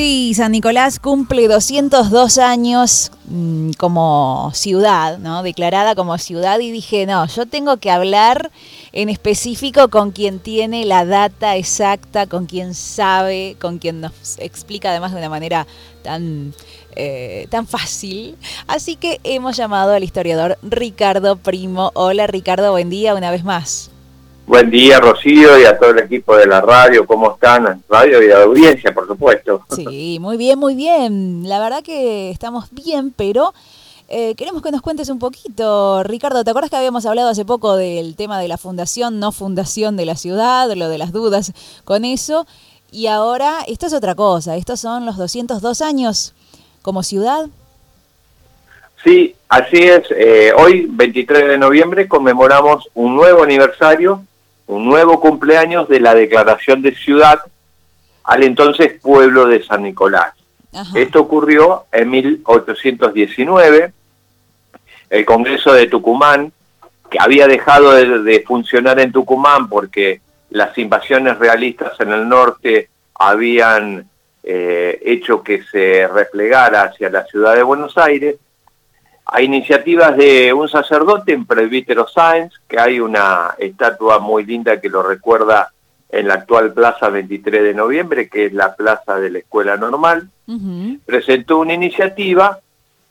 Sí, San Nicolás cumple 202 años mm, como ciudad, ¿no? Declarada como ciudad y dije, no, yo tengo que hablar en específico con quien tiene la data exacta, con quien sabe, con quien nos explica además de una manera tan, eh, tan fácil. Así que hemos llamado al historiador Ricardo Primo. Hola Ricardo, buen día una vez más. Buen día, Rocío, y a todo el equipo de la radio. ¿Cómo están? Radio y la audiencia, por supuesto. Sí, muy bien, muy bien. La verdad que estamos bien, pero eh, queremos que nos cuentes un poquito. Ricardo, ¿te acuerdas que habíamos hablado hace poco del tema de la fundación, no fundación de la ciudad, lo de las dudas con eso? Y ahora, esto es otra cosa. Estos son los 202 años como ciudad. Sí, así es. Eh, hoy, 23 de noviembre, conmemoramos un nuevo aniversario un nuevo cumpleaños de la declaración de ciudad al entonces pueblo de San Nicolás. Esto ocurrió en 1819. El Congreso de Tucumán, que había dejado de, funcionar en Tucumán porque las invasiones realistas en el norte habían eh, hecho que se replegara hacia la ciudad de Buenos Aires, a iniciativas de un sacerdote en Presbítero Sáenz, que hay una estatua muy linda que lo recuerda en la actual Plaza 23 de Noviembre, que es la plaza de la Escuela Normal, presentó una iniciativa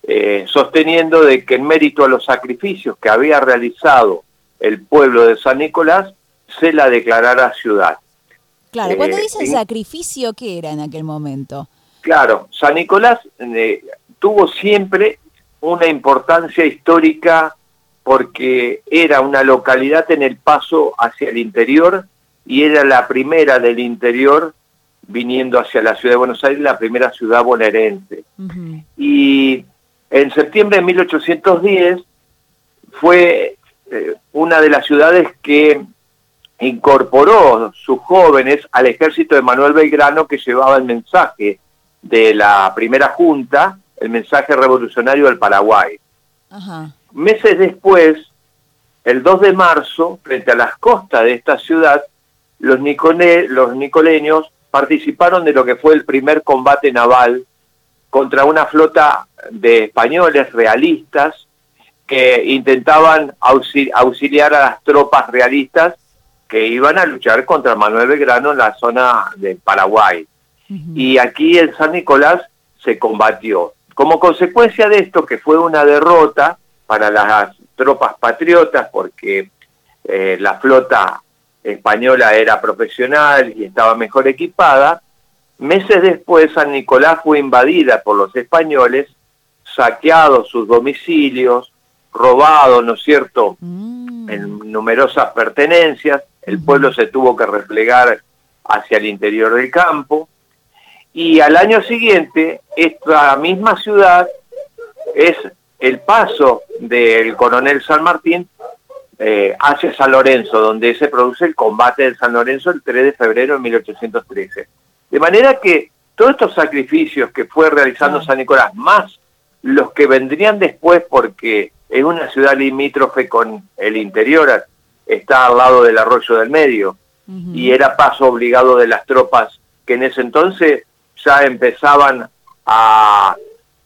eh, sosteniendo de que en mérito a los sacrificios que había realizado el pueblo de San Nicolás, se la declarara ciudad. Claro, cuando eh, dicen sacrificio, ¿qué era en aquel momento? Claro, San Nicolás eh, tuvo siempre una importancia histórica porque era una localidad en el paso hacia el interior y era la primera del interior viniendo hacia la ciudad de Buenos Aires, la primera ciudad bonaerense. Y en septiembre de 1810 fue eh, una de las ciudades que incorporó sus jóvenes al ejército de Manuel Belgrano que llevaba el mensaje de la primera junta el mensaje revolucionario del Paraguay. Meses después, el 2 de marzo, frente a las costas de esta ciudad, los, los nicoleños participaron de lo que fue el primer combate naval contra una flota de españoles realistas que intentaban auxiliar a las tropas realistas que iban a luchar contra Manuel Belgrano en la zona del Paraguay. Y aquí en San Nicolás se combatió. Como consecuencia de esto, que fue una derrota para las tropas patriotas, porque eh, la flota española era profesional y estaba mejor equipada, meses después San Nicolás fue invadida por los españoles, saqueados sus domicilios, robado, ¿no es cierto?, mm. en numerosas pertenencias, el pueblo se tuvo que replegar hacia el interior del campo, y al año siguiente, esta misma ciudad es el paso del coronel San Martín eh, hacia San Lorenzo, donde se produce el combate de San Lorenzo el 3 de febrero de 1813. De manera que todos estos sacrificios que fue realizando San Nicolás, más los que vendrían después porque es una ciudad limítrofe con el interior, está al lado del arroyo del medio, y era paso obligado de las tropas que en ese entonces ya empezaban a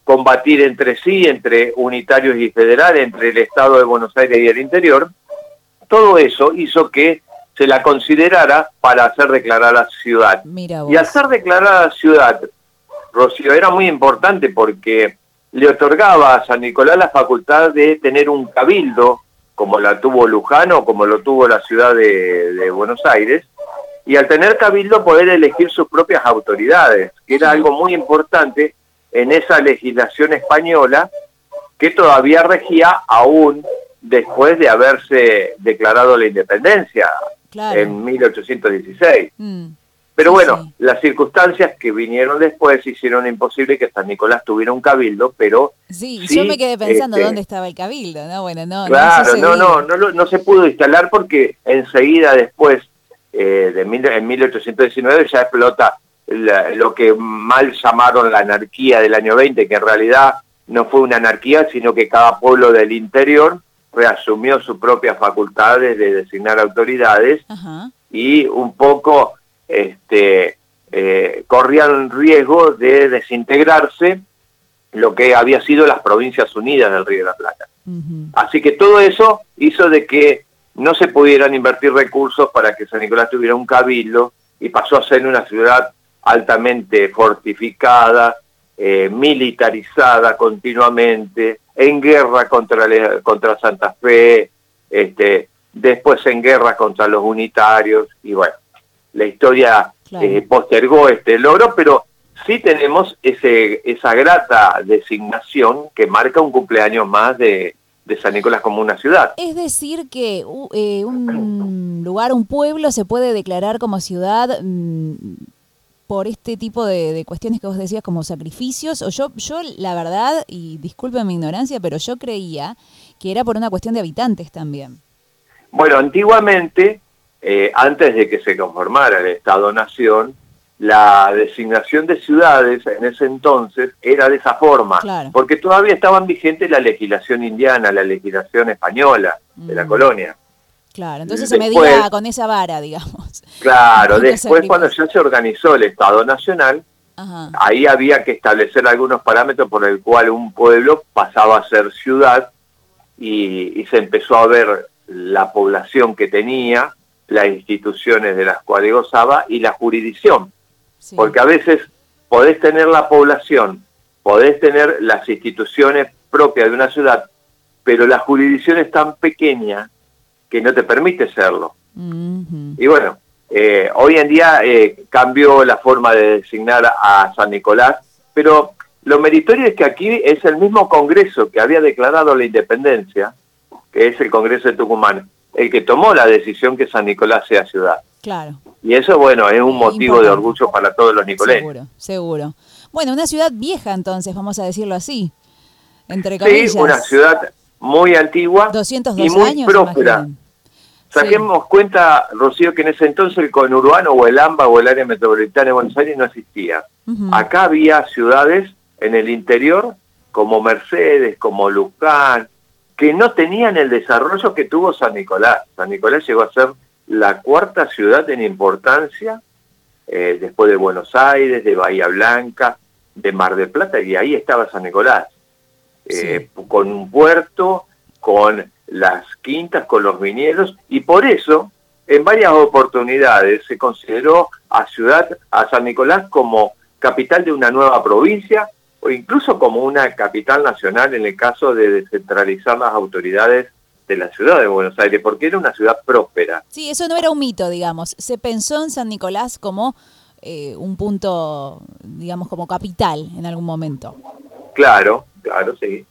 combatir entre sí, entre unitarios y federales, entre el Estado de Buenos Aires y el interior, todo eso hizo que se la considerara para hacer declarada ciudad. y hacer declarada ciudad, Rocío, era muy importante porque le otorgaba a San Nicolás la facultad de tener un cabildo, como la tuvo Lujano, como lo tuvo la ciudad de Buenos Aires, y al tener cabildo poder elegir sus propias autoridades, que era algo muy importante en esa legislación española que todavía regía aún después de haberse declarado la independencia en 1816. Mm. Pero bueno, las circunstancias que vinieron después hicieron imposible que San Nicolás tuviera un cabildo, pero... Sí, yo me quedé pensando este, dónde estaba el cabildo, ¿no? Bueno, no, claro, no, no, no, no, no se pudo instalar porque enseguida después eh, de en 1819 ya explota lo que mal llamaron la anarquía del año 20, que en realidad no fue una anarquía, sino que cada pueblo del interior reasumió sus propias facultades de designar autoridades y un poco este, eh, corrían riesgo de desintegrarse lo que había sido las provincias unidas del Río de la Plata. Así que todo eso hizo de que no se pudieran invertir recursos para que San Nicolás tuviera un cabildo y pasó a ser una ciudad altamente fortificada, eh, militarizada continuamente, en guerra contra, contra Santa Fe, este, después en guerra contra los unitarios, y bueno, la historia eh, postergó este logro, pero sí tenemos ese, esa grata designación que marca un cumpleaños más de, de San Nicolás como una ciudad. Es decir, que eh, un lugar, un pueblo se puede declarar como ciudad mm, por este tipo de, cuestiones que vos decías como sacrificios, o yo, yo la verdad, y disculpen mi ignorancia, pero yo creía que era por una cuestión de habitantes también. Bueno, antiguamente, eh, antes de que se conformara el Estado-Nación, la designación de ciudades en ese entonces era de esa forma, porque todavía estaban vigentes la legislación indiana, la legislación española de la mm. colonia. Claro, entonces se medía con esa vara, digamos. Claro, después cuando ya se organizó el Estado Nacional, ahí había que establecer algunos parámetros por el cual un pueblo pasaba a ser ciudad y, se empezó a ver la población que tenía, las instituciones de las cuales gozaba y la jurisdicción. Porque a veces podés tener la población, podés tener las instituciones propias de una ciudad, pero la jurisdicción es tan pequeña que no te permite serlo. Y bueno, eh, hoy en día eh, cambió la forma de designar a San Nicolás, pero lo meritorio es que aquí es el mismo Congreso que había declarado la independencia, que es el Congreso de Tucumán, el que tomó la decisión que San Nicolás sea ciudad. Claro. Y eso, bueno, es un motivo de orgullo para todos los nicoleses. Seguro, seguro. Bueno, una ciudad vieja entonces, vamos a decirlo así, entre comillas. Sí, una ciudad muy antigua 202 y muy próspera. Saquemos cuenta, Rocío, que en ese entonces el conurbano o el AMBA o el área metropolitana de Buenos Aires no existía. Acá había ciudades en el interior como Mercedes, como Luján, que no tenían el desarrollo que tuvo San Nicolás. San Nicolás llegó a ser la cuarta ciudad en importancia eh, después de Buenos Aires, de Bahía Blanca, de Mar del Plata, y ahí estaba San Nicolás, eh, con un puerto, con las quintas, con los viñedos, y por eso en varias oportunidades se consideró a Ciudad, a San Nicolás como capital de una nueva provincia o incluso como una capital nacional en el caso de descentralizar las autoridades de la ciudad de Buenos Aires, porque era una ciudad próspera. Sí, eso no era un mito, digamos. Se pensó en San Nicolás como eh, un punto, digamos, como capital en algún momento. Claro, claro, sí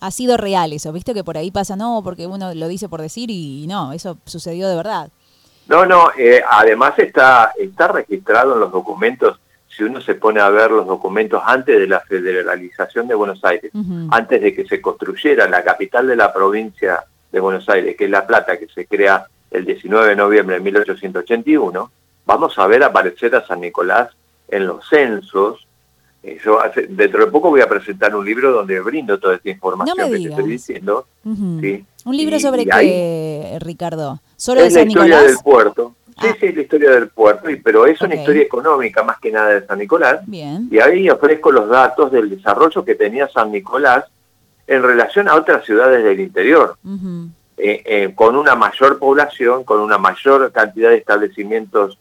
ha sido real eso, ¿viste? Que por ahí pasa, no, porque uno lo dice por decir y no, eso sucedió de verdad. No, no, eh, además está, está registrado en los documentos, si uno se pone a ver los documentos antes de la federalización de Buenos Aires, antes de que se construyera la capital de la provincia de Buenos Aires, que es La Plata, que se crea el 19 de noviembre de 1881, vamos a ver aparecer a San Nicolás en los censos, eh, yo dentro de poco voy a presentar un libro donde brindo toda esta información que te estoy diciendo. ¿Un libro sobre qué, Ricardo? ¿Solo es de San la historia del puerto. Sí, ah. sí, la historia del puerto, pero es una historia económica más que nada de San Nicolás. Bien. Y ahí ofrezco los datos del desarrollo que tenía San Nicolás en relación a otras ciudades del interior, eh, eh, con una mayor población, con una mayor cantidad de establecimientos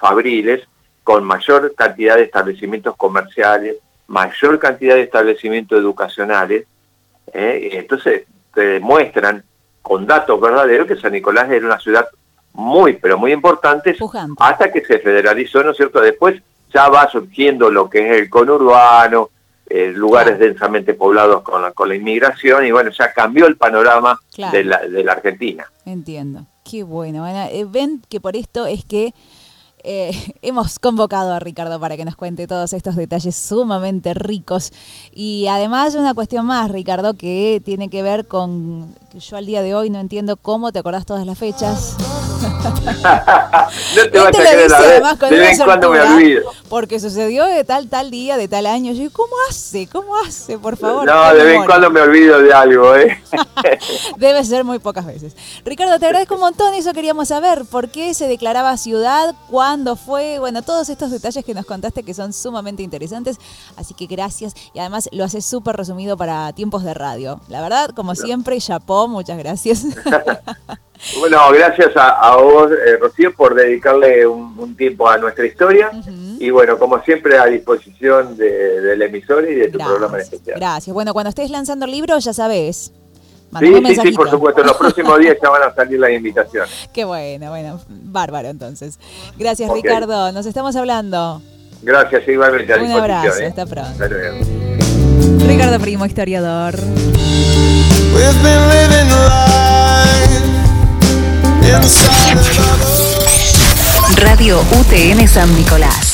fabriles, con mayor cantidad de establecimientos comerciales, mayor cantidad de establecimientos educacionales, ¿eh? entonces te demuestran con datos verdaderos que San Nicolás era una ciudad muy, pero muy importante, hasta que se federalizó, ¿no es cierto? Después ya va surgiendo lo que es el conurbano, eh, lugares densamente poblados con la, con la inmigración, y bueno, ya cambió el panorama de, la, de la Argentina. Entiendo, qué bueno. bueno. Eh, ven que por esto es que eh, hemos convocado a Ricardo para que nos cuente todos estos detalles sumamente ricos. Y además una cuestión más, Ricardo, que tiene que ver con que yo al día de hoy no entiendo cómo te acordás todas las fechas. no te vas a creer la de vez en cuando me olvido. Porque sucedió de tal, tal día, de tal año. Yo, ¿cómo hace? ¿Cómo hace? Por favor. No, de vez en cuando me olvido de algo, ¿eh? Debe ser muy pocas veces. Ricardo, te agradezco un montón. Eso queríamos saber. ¿Por qué se declaraba ciudad? ¿Cuándo fue? Bueno, todos estos detalles que nos contaste que son sumamente interesantes. Así que gracias. Y además lo haces súper resumido para tiempos de radio. La verdad, como siempre, chapó. Muchas gracias. Bueno, gracias a, vos, eh, Rocío, por dedicarle un, tiempo a nuestra historia. Y bueno, como siempre, a disposición de, del emisor y de tu programa en especial. Gracias. Bueno, cuando estés lanzando el libro, ya sabes. Sí, sí, sí, por supuesto. En los próximos días ya van a salir las invitaciones. Qué bueno, bueno. Bárbaro, entonces. Gracias, Ricardo. Nos estamos hablando. Gracias, igualmente. Un abrazo. ¿eh? Hasta pronto. Ricardo Primo, historiador. Radio UTN San Nicolás